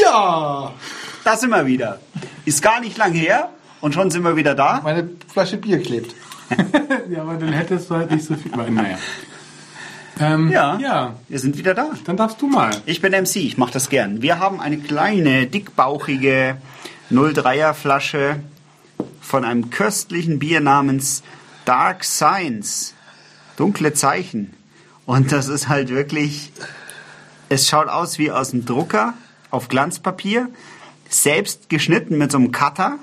Ja! Da sind wir wieder. Ist gar nicht lang her und schon sind wir wieder da. Meine Flasche Bier klebt. Ja, aber dann hättest du halt nicht so viel. Aber, naja. Ähm, Ja, Ja, wir sind wieder da. dann darfst du mal. Ich bin MC, ich mache das gern. Wir haben eine kleine, dickbauchige 03er Flasche von einem köstlichen Bier namens Dark Science. Dunkle Zeichen. Und das ist halt wirklich, es schaut aus wie aus dem Drucker auf Glanzpapier, selbst geschnitten mit so einem Cutter,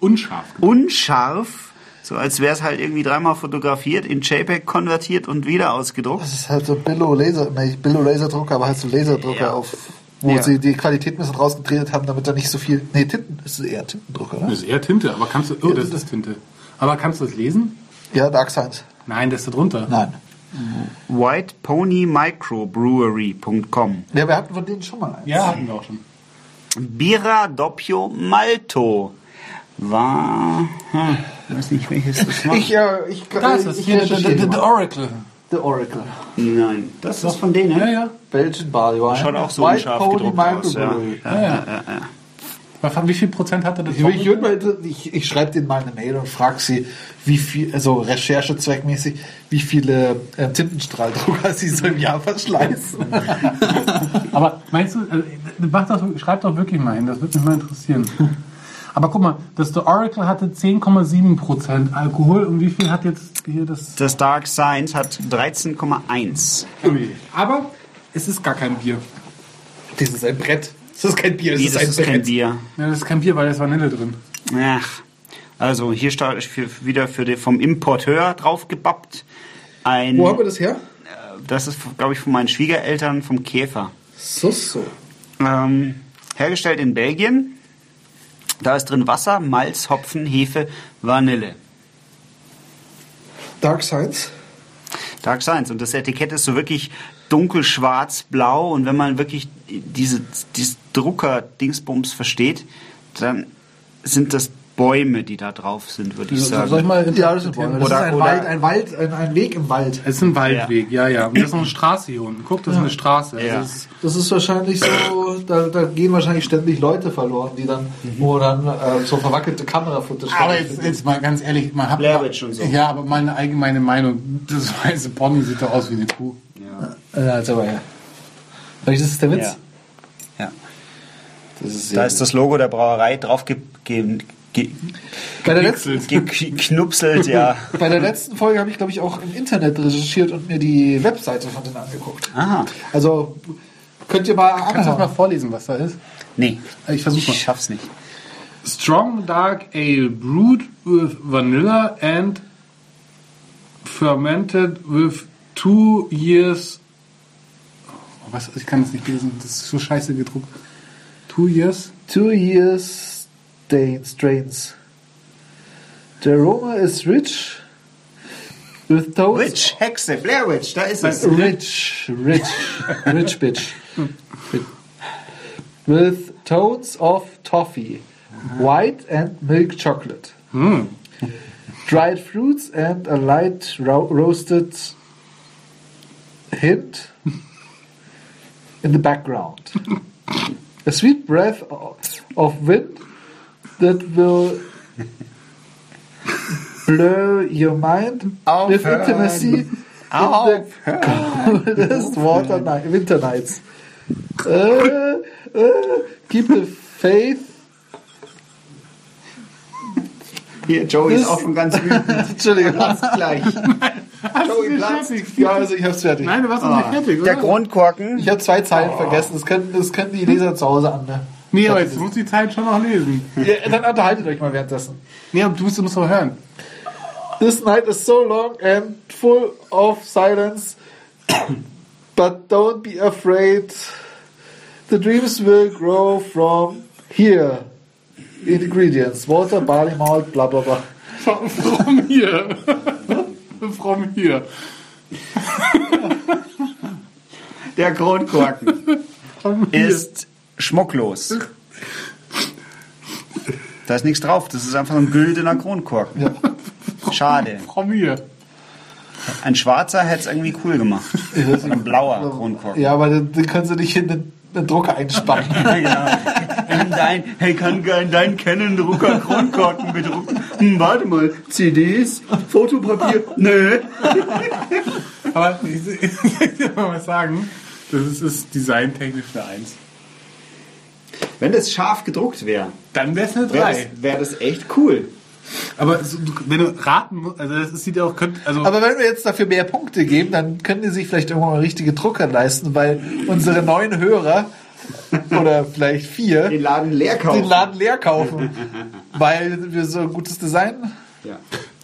Unscharf. unscharf, so als wäre es halt irgendwie dreimal fotografiert, in JPEG konvertiert und wieder ausgedruckt. Das ist halt so Billo Laser, nicht Billo Laserdrucker, aber halt so Laserdrucker Ja. auf, wo Ja. sie die Qualität ein bisschen rausgedreht haben, damit da nicht so viel. Nee, Tinten, das ist eher Tintendrucker, Das ne? ist eher Tinte, aber kannst du. Oh, Ja, das das ist Tinte. Aber kannst du das lesen? Ja, Dark Science. Nein, das ist da drunter. Nein. whiteponymicrobrewery.com Ja, wir hatten von denen schon mal eins. Ja, hatten wir auch schon. Birra Doppio Malto war, hm, weiß nicht welches das war. Ich, äh, ich, Da ist es. ich Hier, recherchiere the, the, the. Oracle. The Oracle. Nein, das ist von denen. Ja, ja. Belgian Barley Wine. Schaut auch so White unscharf Pony gedruckt aus. Ja. Microbrewery. Ja, ja, ja, ja. Wie viel Prozent hatte das? Ich, ich, ich schreibe denen mal eine Mail und frage sie, wie viel, also recherchezweckmäßig, wie viele äh, Tintenstrahldrucker sie so im Jahr verschleißen. Aber meinst du, also, mach das, schreib doch wirklich mal hin, das würde mich mal interessieren. Aber guck mal, das The Oracle hatte 10,7% Alkohol und wie viel hat jetzt hier das? Das Dark Science hat 13,1. Aber es ist gar kein Bier. Das ist ein Brett. Das ist kein Bier, das Nee, ist das ein ist Brett. kein Bier. Ja, das ist kein Bier, weil da ist Vanille drin. Ach. Also hier steht für, wieder für die, vom Importeur draufgebappt. Ein, Wo haben wir das her? das ist, glaube ich, von meinen Schwiegereltern vom Käfer. So, so. Ähm, hergestellt in Belgien. Da ist drin Wasser, Malz, Hopfen, Hefe, Vanille. Dark Science. Dark Science. Und das Etikett ist so wirklich dunkel, schwarz, blau. Und wenn man wirklich diese, dieses Drucker-Dingsbums versteht, dann sind das Bäume, die da drauf sind, würde ich sagen. Soll ich mal Ja, das ist, das Oder- ist ein, oder- Wald, ein Wald, ein, ein Weg im Wald. Es ist ein Waldweg, ja, ja. Und das ist noch eine Straße hier unten. Guck, das ist eine Straße. Ja. das ist, Das ist wahrscheinlich so, da, da gehen wahrscheinlich ständig Leute verloren, die dann, wo dann äh, so verwackelte Kamerafotos aber jetzt, jetzt mal ganz ehrlich, man hat Blair Witch und so. Ja, aber meine allgemeine Meinung, das weiße Pony sieht doch aus wie eine Kuh. Ja, jetzt aber ja. Welches ist der Witz? Ja. ja. Das ist Da ist das Logo der Brauerei drauf ge Bei der letzten, geknupselt, ja. bei der letzten Folge habe ich, glaube ich, auch im Internet recherchiert und mir die Webseite von denen angeguckt. Aha. Also könnt ihr mal Kannst du das mal vorlesen, was da ist? Nee. Ich versuch's mal. Ich schaff's nicht. Strong dark ale brewed with vanilla and fermented with two years. Was? Ich kann es nicht lesen. Das ist so scheiße gedruckt. Two years. Two years strains. The aroma is rich with tones Witch, Hexe, Blair Witch, da ist es. Rich, rich, rich bitch. With tones of toffee, white and milk chocolate, dried fruits and a light ro- roasted hint in the background. A sweet breath of wind that will blur your mind with Aufhören. intimacy in the coldest water night, winter nights. Uh, uh, keep the faith. Hier, Joey ist Das- auch schon ganz wütend. Entschuldigung. Platzt gleich. Joey platzt. Ja, also ich hab's fertig. Nein, du warst noch nicht fertig, oder? Der Grundkorken. Ich habe zwei Zeilen vergessen. Das können, das können die Leser zu Hause an. Ne? Nee, aber jetzt muss die Zeit schon noch lesen. Ja, dann unterhaltet euch mal währenddessen. Nee, aber du musst, musst doch hören. This night is so long and full of silence, but don't be afraid. The dreams will grow from here. Ingredients: water, barley malt, bla bla bla. From hier. From hier. Der Grundkorken ist schmucklos. Da ist nichts drauf. Das ist einfach ein güldener Kronkorken. Schade. From hier. Ein schwarzer hätte es irgendwie cool gemacht. Oder ein blauer Kronkorken. Ja, aber den, den können sie nicht in den, einen Drucker einspannen. In dein, hey, kann in deinen Canon-Drucker Kronkorken bedrucken? Hm, warte mal, CDs, Fotopapier? Nö. Aber ich, ich will mal was sagen. Das ist, ist designtechnisch eine Eins. Wenn das scharf gedruckt wäre, Dann wäre es eine wäre 3. das, wär das echt cool. Aber so, wenn du raten musst, also das sieht ja auch, könnt, also Aber wenn wir jetzt dafür mehr Punkte geben, dann können die sich vielleicht irgendwann mal richtige Drucker leisten, weil unsere neuen Hörer oder vielleicht vier Den Laden leer kaufen. den Laden leer kaufen, weil wir so ein gutes Design. Ja.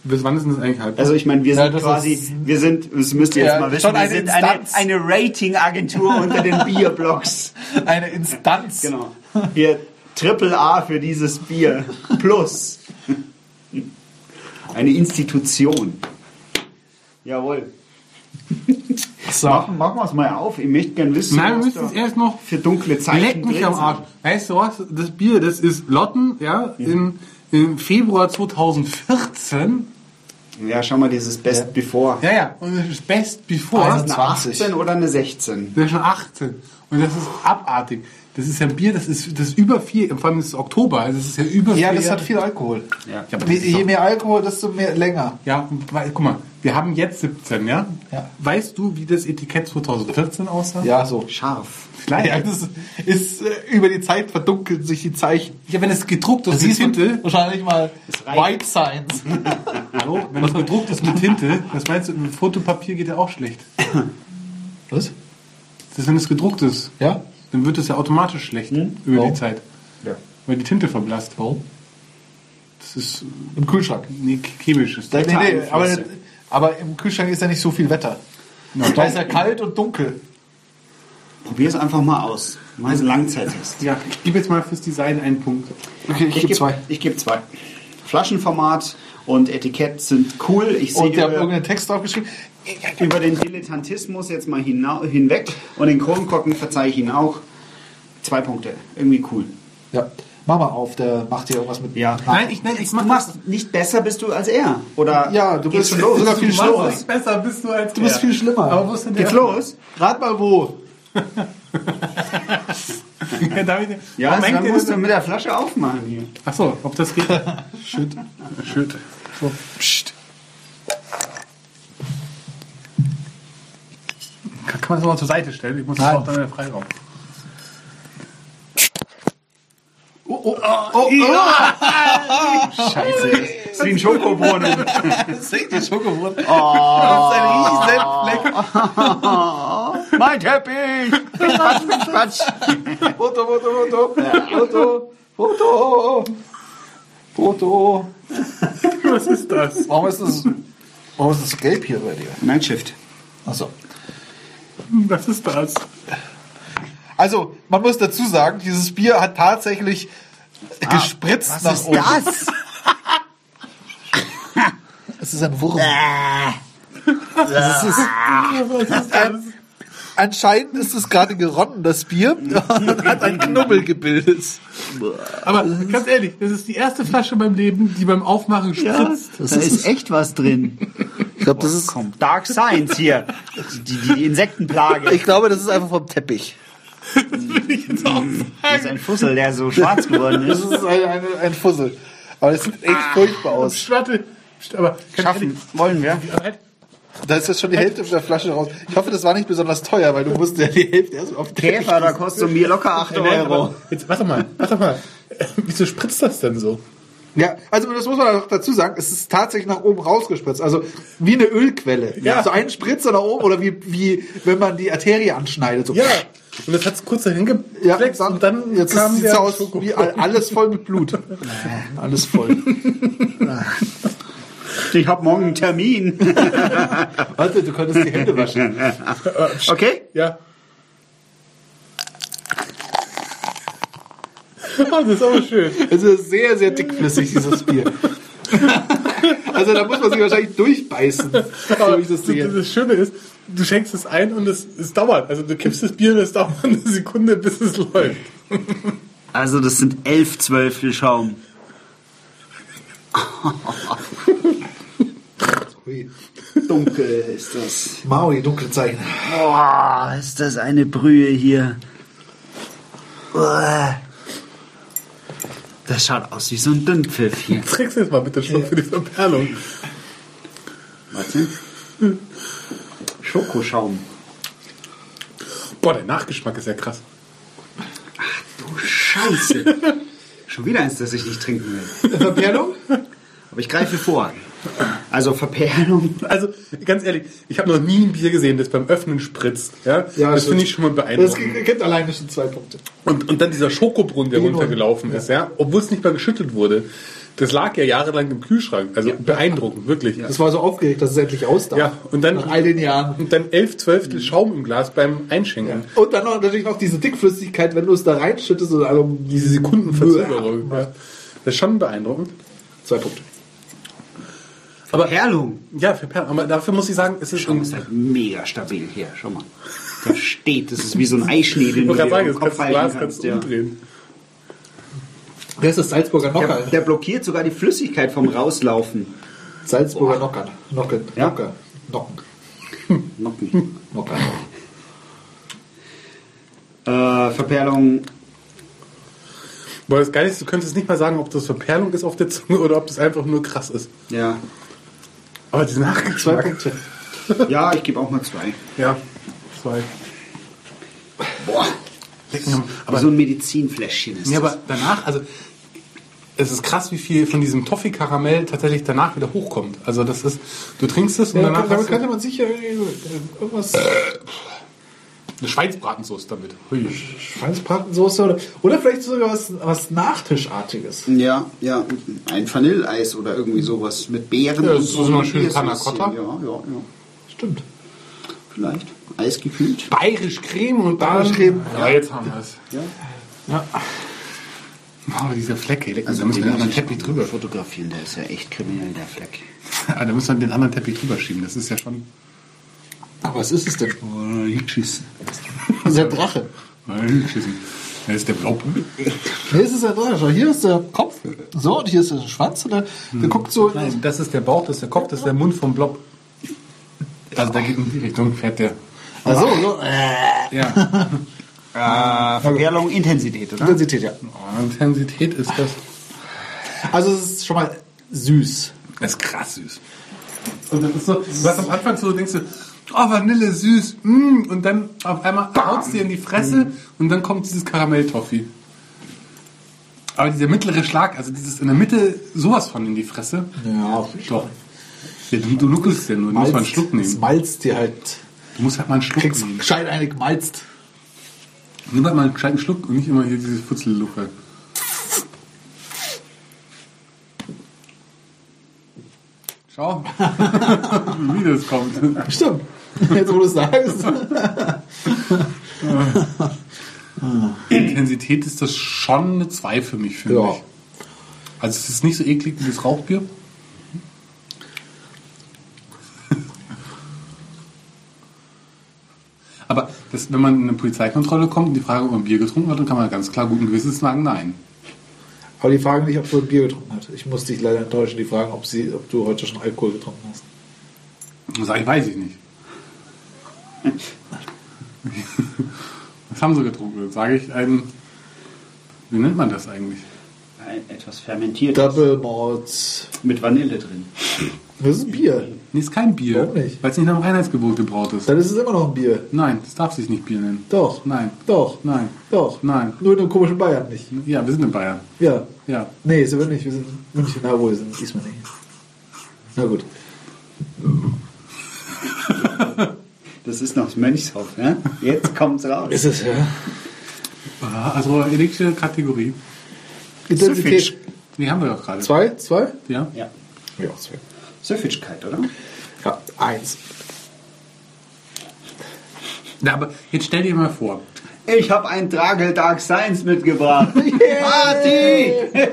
bis wann ist denn das eigentlich halb? Also ich meine, wir Ja, sind das quasi, ist- wir sind, das müsst ihr jetzt Ja, mal wissen, wir eine sind eine, Instanz. eine Rating-Agentur unter den Bierblocks. Eine Instanz. Genau. Wir Triple A für dieses Bier. Plus. Eine Institution. Jawohl. So. Machen, machen wir es mal auf. Ich möchte gerne wissen, Nein, wir was müssen da es erst noch für dunkle Zeichen Leck mich am Arsch. Weißt du was? Das Bier, das ist Lotten, ja, in, im Februar 2014. sind. Ja, schau mal, dieses Best Before. Ja, ja, und das ist Best Before. Ist das eine 20. 18 oder eine 16? Das ist schon 18. Und das ist abartig. Das ist ja ein Bier, das ist, das ist über vier, vor allem ist es Oktober, also das ist ja über Ja, vier das hat viel Alkohol. Ja. Ja, Je, mehr Alkohol, desto mehr länger. Ja, weil, guck mal, wir haben jetzt 17, ja? Ja. Weißt du, wie das Etikett 2014 aussah? Ja, so. Scharf. Vielleicht. Ja, das ist, äh, über die Zeit verdunkeln sich die Zeichen. Ja, wenn es gedruckt ist Das mit siehst du Tinte, wahrscheinlich mal. White Signs. hallo, wenn es gedruckt ist mit Tinte, was meinst du, mit Fotopapier geht ja auch schlecht. Was? Das ist, wenn es gedruckt ist, Ja? dann wird es ja automatisch schlecht über Warum? die Zeit. Ja. Weil die Tinte verblasst. Warum? Das ist Im Kühlschrank. nee, chemisch. Ist Nee, das. nee, aber. Aber im Kühlschrank ist ja nicht so viel Wetter. Da ist ja kalt und dunkel. Probier es einfach mal aus. Mal so einen Langzeittest. Ja, ich gebe jetzt mal fürs Design einen Punkt. Okay, ich, Ich gebe ich geb zwei. Flaschenformat und Etikett sind cool. Ich sehe Und der hat über, irgendeinen Text draufgeschrieben. über den Dilettantismus jetzt mal hinweg und den Kronkorken verzeihe ich Ihnen auch. Zwei Punkte. Irgendwie cool. Ja, mach mal auf, der macht hier irgendwas mit. Ja. Nein, ich, nein, ich Du machst nicht besser bist du als er. Oder Ja, du bist schon los? sogar viel Du machst schlimmer. es besser bist du als Du bist viel schlimmer. Aber wo ist denn der? Geht's los? Rat mal wo. Ja, darf ich Ja, dann musst du mit der Flasche aufmachen hier. Achso, ob das geht? Schütt. Schütt. So, pst. Kann, man das mal zur Seite stellen? Ich muss das auch dann in den Freiraum. Oh, oh, oh, oh. Scheiße. Das ist wie ein Schokobrunnen. Das ist richtig Schokowurst. Das ist ein riesen Fleck. mein Teppich. Quatsch, Quatsch. Foto, Foto, Foto. Foto, Foto. Foto. Was ist das? Warum ist das, warum ist das so gelb hier bei dir? Night Achso. Was ist das? Also, man muss dazu sagen, dieses Bier hat tatsächlich gespritzt nach oben. das? Es ist ein Wurm. Das ist, ein, anscheinend ist es gerade geronnen, das Bier, und hat ein Knubbel gebildet. Aber ganz ehrlich, das ist die erste Flasche in meinem Leben, die beim Aufmachen spritzt. da ist echt was drin. Ich glaube, das ist, Komm, Dark Science hier. Die, die, die Insektenplage. ich glaube, das ist einfach vom Teppich. Das ist ein Fussel, der so schwarz geworden Das ist. ist ein, ein, ein Fussel. Aber es sieht echt furchtbar aus. Warte, aber Schaffen wollen wir. Da ist jetzt schon die Hälfte der Flasche raus. Ich hoffe, das war nicht besonders teuer, weil du musst ja die Hälfte erst auf den Teppich Käfer, da kostet mir locker 8 Nein, Euro. Jetzt, warte mal, warte mal. Wieso spritzt das denn so? Ja, also das muss man auch dazu sagen, es ist tatsächlich nach oben rausgespritzt. Also wie eine Ölquelle. Ja. So ein Spritzer nach oben oder wie, wie wenn man die Arterie anschneidet. So. Ja, und das hat kurz dahin Ja, geflext und dann jetzt kam sieht der es aus Schoko. wie all- alles voll mit Blut. alles voll. Ich habe morgen einen Termin. Warte, du könntest die Hände waschen. Okay? Ja. Oh, das ist aber schön. Es ist sehr, sehr dickflüssig, dieses Bier. Also da muss man sich wahrscheinlich durchbeißen, so wie ich das sehe. das Schöne ist, du schenkst es ein und es, es dauert. Also du kippst das Bier und es dauert eine Sekunde, bis es läuft. Also das sind 11 Zwölftel Schaum. Hui. Dunkel ist das. Maui, dunkle Zeichen. Boah, ist das eine Brühe hier. Uah. Das schaut aus wie so ein Dünnpfiff hier. Trinkst du jetzt mal bitte schon für die Verperlung. Warte. Schokoschaum. Boah, der Nachgeschmack ist ja krass. Du Scheiße. Schon wieder eins, das ich nicht trinken will. Verperlung? Aber ich greife vor. Also Verperlung. Also, ganz ehrlich, ich habe noch nie ein Bier gesehen, das beim Öffnen spritzt. Ja, das finde ich schon mal Das beeindruckend. gibt alleine schon zwei Punkte. Und, und dann dieser Schokobrunnen, der Genau. runtergelaufen ist, ja, obwohl es nicht mal geschüttet wurde. Das lag ja jahrelang im Kühlschrank. Also beeindruckend, wirklich. Das war so aufgeregt, dass es endlich aus darf. Ja, und dann, Nach all den Jahren. und dann elf Zwölftel Schaum im Glas beim Einschenken. Und dann noch, natürlich noch diese Dickflüssigkeit, wenn du es da reinschüttest. Und also Diese Sekundenverzögerung. Ja. Das ist schon beeindruckend. Zwei Punkte. Aber Perlung. ja, für Perlen. Aber dafür muss ich sagen, es ist Schau, ist halt mega stabil hier. Schau mal. Der steht. Das ist wie so ein Eischnee, den Ich du dir gerade sagen, im das Kopf kannst du halten Glas kannst. kannst du Ja. umdrehen. Wer ist das Salzburger Der, Nocker? der blockiert sogar die Flüssigkeit vom Rauslaufen. Salzburger Nocker. Nocken. Ja. Nocker. Nocken. Nocken. Nocker. Äh, Verperlung. Weil das Geile ist, du könntest nicht mal sagen, ob das Verperlung ist auf der Zunge oder ob das einfach nur krass ist. Ja. Aber Zwei Nachgeschmack. Punkte. Ja, ich gebe auch mal zwei. Ja, zwei. Boah. Lecken. Aber so ein Medizinfläschchen ist Ja, aber danach, also es ist krass, wie viel von diesem Toffee-Karamell tatsächlich danach wieder hochkommt. Also das ist, du trinkst es und Ja, danach damit könnte man sicher irgendwas eine Schweinsbratensauce damit. Hui. Schweinsbratensoße oder, oder vielleicht sogar was, was Nachtischartiges. Ja, ja, ein Vanilleeis oder irgendwie sowas mit Beeren. Ja, so mal schön Biersüßchen. Panna Cotta. Ja, ja, ja. Stimmt. Vielleicht. Eisgekühlt. Bayerisch Creme und. Bayerisch Creme. Ja, jetzt haben wir es. Ja. Ja. Aber dieser Fleck, ey, Also da müssen wir den anderen Teppich drüber. fotografieren, der ist ja echt kriminell, der Fleck. Ah, da müssen wir den anderen Teppich drüber schieben. Das ist ja schon... Aber was ist es denn? Oh, Hickschissen. Das ist der Drache. Das ist der Blaupol. Nee, es ist der Drache. Schau, hier ist der Kopf. So, und hier ist der Schwanz. Und der, der guckt so. Nein, das ist der Bauch, das ist der Kopf, das ist der Mund vom Blob. Also da geht in die Richtung, fährt der. Also, so. Äh, Ja. Äh, Verperlung, Intensität, oder? Intensität, ja. Oh, Intensität ist das. Also, es ist schon mal süß. Das ist krass süß. Und das ist so, du hast am Anfang so, denkst du, oh, Vanille, süß, mm, und dann auf einmal haut's dir in die Fresse und dann kommt dieses Karamelltoffee. Aber dieser mittlere Schlag, also dieses in der Mitte sowas von in die Fresse, Ja, doch. Ja, du, du nuckelst ja nur, du musst mal einen Schluck Es nehmen. malzt dir halt. Du musst halt mal einen Schluck Kriegst nehmen. gescheit eine gemalzt. Nimm halt mal einen gescheiten Schluck und nicht immer hier diese Futzelluche. Schau, wie das kommt. Stimmt. Jetzt, wo du es sagst. Intensität ist das schon eine 2 für mich, finde Ja. ich. Also es ist nicht so eklig wie das Rauchbier. Aber das, wenn man in eine Polizeikontrolle kommt und die Frage, ob man Bier getrunken hat, dann kann man ganz klar guten Gewissens sagen, nein. Aber die fragen nicht, ob du ein Bier getrunken hast. Ich muss dich leider enttäuschen. Die fragen, ob, sie, ob du heute schon Alkohol getrunken hast. Sage ich, weiß ich nicht. Was haben sie getrunken? Sage ich ein, wie nennt man das eigentlich? Ein etwas fermentiertes. Double Malts. Mit Vanille drin. Das ist ein Bier. Nee, ist kein Bier. Warum nicht? Weil es nicht nach dem Reinheitsgebot gebraut ist. Dann ist es immer noch ein Bier. Nein, das darf sich nicht Bier nennen. Doch. Nein. Doch. Nein. Doch. Nein. Nur in einem komischen Bayern nicht. Ja, wir sind in Bayern. Ja. Ja. Nee, sind wir nicht. Wir sind in München. Na wohl, wir sind diesmal nicht. Na gut. Das ist noch das Mönchshof, ne? Jetzt kommt's raus. Ist es, ja. Ah, Also elektrische Kategorie. Intensität. Die haben wir doch gerade. Zwei? Zwei? Ja. Ja. Ja, zwei. Süffigkeit, oder? Ja, eins. Na, aber jetzt stell dir mal vor. Ich habe ein Dragel Dark Science mitgebracht. Party!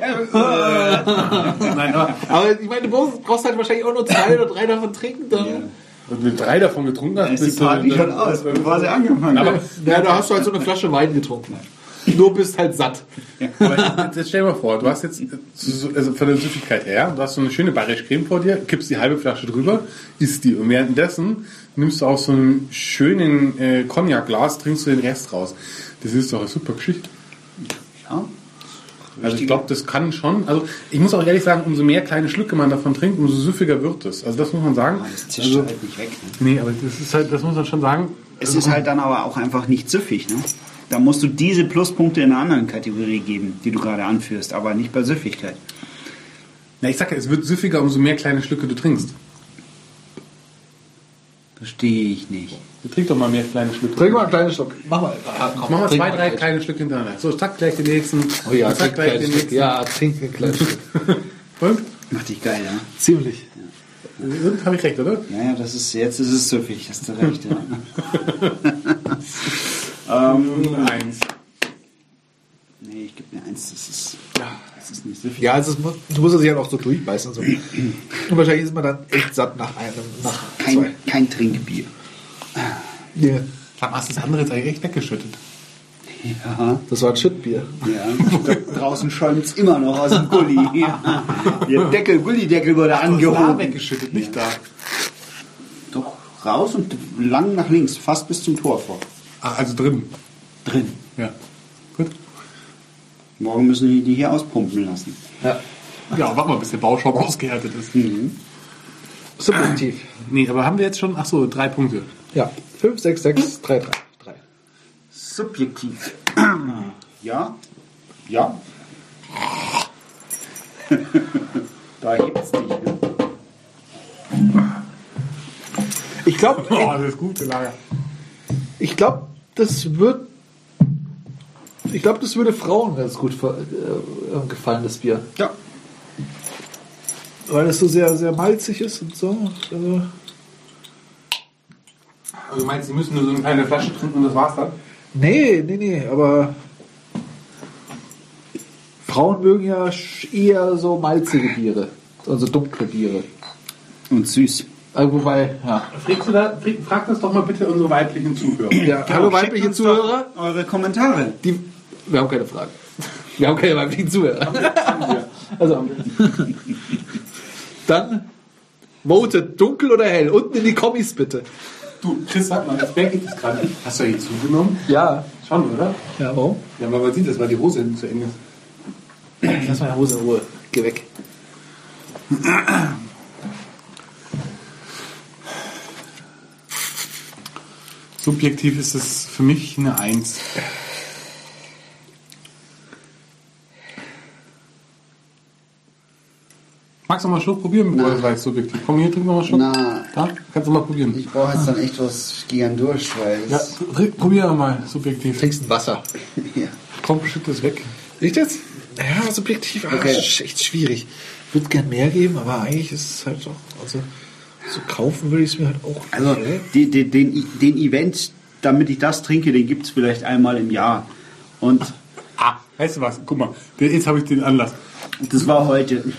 Nein, aber Aber ich meine, du brauchst, halt wahrscheinlich auch nur zwei oder drei davon trinken. Dann, ja. wenn du drei davon getrunken hast, Dann ist die Party schon aus, bevor sie angefangen Aber, hat. da hast du halt so eine Flasche Wein getrunken. Nur bist halt satt. aber jetzt, stell dir mal vor, du hast jetzt, so- also von der Süffigkeit her, du hast so eine schöne Bayerisch Creme vor dir, kippst die halbe Flasche drüber, isst die. Und währenddessen nimmst du aus so einem schönen äh, Cognac-Glas, trinkst du den Rest raus. Das ist doch eine super Geschichte. Ja. Also ich glaube, das kann schon. Also ich muss auch ehrlich sagen, umso mehr kleine Schlücke man davon trinkt, umso süffiger wird es. Also das muss man sagen. Das zischt Also, halt nicht weg. Ne? nee, aber das ist halt, das muss man schon sagen. Es ist halt dann aber auch einfach nicht süffig. Ne? Da musst du diese Pluspunkte in einer anderen Kategorie geben, die du gerade anführst, aber nicht bei Süffigkeit. Na, ich sag ja, es wird süffiger, umso mehr kleine Schlücke du trinkst. Verstehe ich nicht. Trink doch mal mehr kleine Schlücke. Trink mal einen kleinen Schluck. Mach mal. Ah, komm, Mach mal zwei, drei kleine Stücke hintereinander. So, zack, gleich den nächsten. Oh ja, zack, gleich den nächsten. Ja, trink einen kleinen Schluck. Und? Macht dich geil, ja? Ziemlich. Und habe ich recht, oder? Naja, das ist, jetzt ist es süffig, hast du recht. Ja. ähm, Eins. nee, ich gebe mir eins, das ist, das ist nicht süffig. Ja, also muss, du musst es sich halt auch so durchbeißen. So. Und wahrscheinlich ist man dann echt satt nach einem, nach zwei. Kein, kein Trinkbier. Ja, Sag mal, hast du das andere jetzt eigentlich echt weggeschüttet? Ja, das war ein Shitbier. ja. Draußen schäumt es immer noch aus dem Gulli. Ja. Der Deckel, Gullideckel wurde Da angehoben. weggeschüttet, nicht da. Doch, raus und lang nach links, fast bis zum Tor vor. Ach, also drin. Drin. Ja. Gut. Morgen müssen die die hier auspumpen lassen. Ja. Ja, warte mal, bis der Bauschaum ausgehärtet ist. Subjektiv. Nee, aber haben wir jetzt schon, ach so, drei Punkte. Ja. 5, 6, 6, 3, 3. 3. Subjektiv. Ja? Ja? da hebt's dich. Ne? Ich glaube, Oh, das ist gute Lager. ich glaube, das wird. Ich glaube, das würde Frauen ganz gut ver- äh, gefallen, das Bier. Ja. Weil es so sehr, sehr malzig ist und so. Also, Also du meinst, sie müssen nur so eine kleine Flasche trinken und das war's dann? nee, nee, nee, aber. Frauen mögen ja eher so malzige Biere. Also dunkle Biere. Und süß. Also wobei, ja. Fragst du da, frag, das doch mal bitte unsere weiblichen Zuhörer. ja hallo weibliche Zuhörer. doch Eure Kommentare. Die, wir haben keine Fragen. Wir haben keine weiblichen Zuhörer. Also, dann votet dunkel oder hell. Unten in die Kommis bitte. Du, Chris, sag mal, wer geht das gerade? Hast du hier zugenommen? Ja. Schon, oder? Ja, warum? Ja, aber man sieht das, weil die Hose hinten zu eng ist. Lass meine Hose in Ruhe. Geh weg. Subjektiv ist es für mich eine Eins. Magst du mal einen Schluck probieren, bevor das weiß, subjektiv? Komm, hier, trink noch mal Schluck. Na. Da, kannst du mal probieren. Ich brauche jetzt dann echt was gern durch, weil Ja, probier mal, subjektiv. Trinkst ein Wasser. ja. Komm, schütt das weg. Riecht das? Ja, subjektiv. Ah, Okay. echt schwierig. Ich würde gern mehr geben, aber eigentlich ist es halt doch. Also, so kaufen würde ich es mir halt auch. Also die, die, den, den Event, damit ich das trinke, den gibt es vielleicht einmal im Jahr. Und Ah, weißt du was? Guck mal, jetzt habe ich den Anlass. das war heute.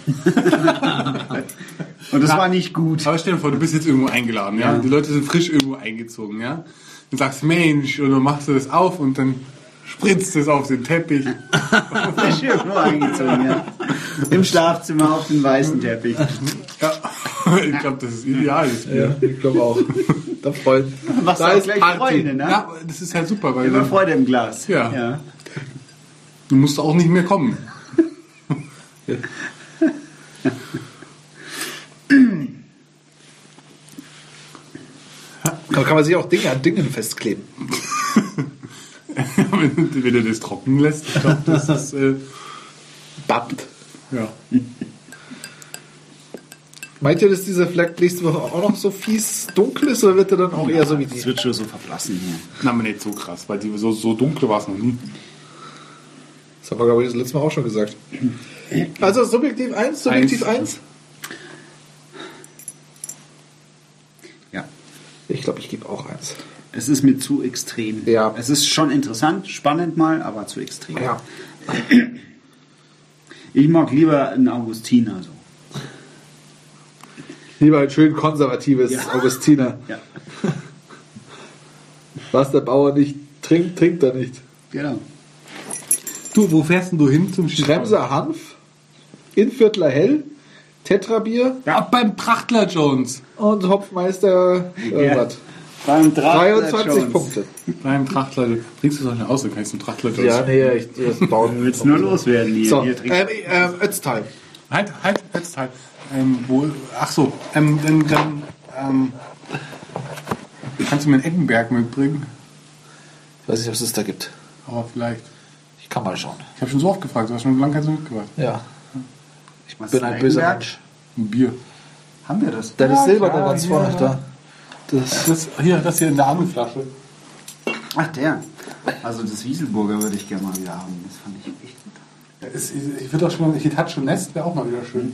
Und das war nicht gut. Aber stell dir vor, du bist jetzt irgendwo eingeladen, ja? Ja. Die Leute sind frisch irgendwo eingezogen, ja? Dann sagst Mensch, und dann machst du das auf und dann spritzt es auf den Teppich. Schirm nur eingezogen, ja. Im Schlafzimmer auf den weißen Teppich. Ja, ich glaube, das ist ideal. Ja, ich glaube auch. Da freuen. Was da auch ist gleich Party. Freunde, ne? Ja, das ist halt super, weil Immer dann, Freude im Glas. Ja. ja. du musst auch nicht mehr kommen. Da kann man sich auch Dinge an Dingen festkleben. wenn, wenn du das trocken lässt, ich glaube, das ist, äh, Babbt. ja. Meint ihr, dass dieser vielleicht nächste Woche auch noch so fies dunkel ist oder wird er dann auch eher so wie Das die? wird schon so verblassen hier. Na, aber nicht so krass, weil die, so, so dunkel war es noch nie. Das haben wir, glaube ich, das letzte Mal auch schon gesagt. Also subjektiv 1, subjektiv Eins. 1. Ja. Ich glaube, ich gebe auch 1. Es ist mir zu extrem. Ja. Es ist schon interessant, spannend mal, aber zu extrem. Ja. Ich mag lieber einen Augustiner so. Lieber ein schön konservatives Ja. Augustiner. Ja. Was der Bauer nicht trinkt, trinkt er nicht. Genau. Du, wo fährst denn du hin zum Skifahren? Schremser Hanf, Inviertler Hell, Tetrabier Ja, beim Prachtler Jones. und Hopfmeister irgendwas. Beim Draht 23 Punkte. Beim Trachtler. Trinkst du es auch nicht aus, dann kann ich zum Trachtler Ja, nee, ich, das bauen Du willst nur loswerden hier. So, hier ähm, ähm, time. Halt, halt, jetzt halt. Ähm, wo, ach so, ähm, dann, dann ähm, kannst du mir einen Eckenberg mitbringen? Ich weiß nicht, was es da gibt. Aber vielleicht. Ich kann mal schauen. Ich habe schon so oft gefragt, du hast schon lange keins mitgebracht. Ja, ich bin ein böser. Mensch. Ein Bier. Haben wir das? Deine Ja, Silber klar, da ganz ja. vorne da. Das, Das, hier, das hier in der anderen Flasche. Ach, der. Also das Wieselburger würde ich gerne mal wieder haben. Das fand ich echt gut. Ja, ist, ich würde auch schon mal, Hitachi Nest wäre auch mal wieder schön.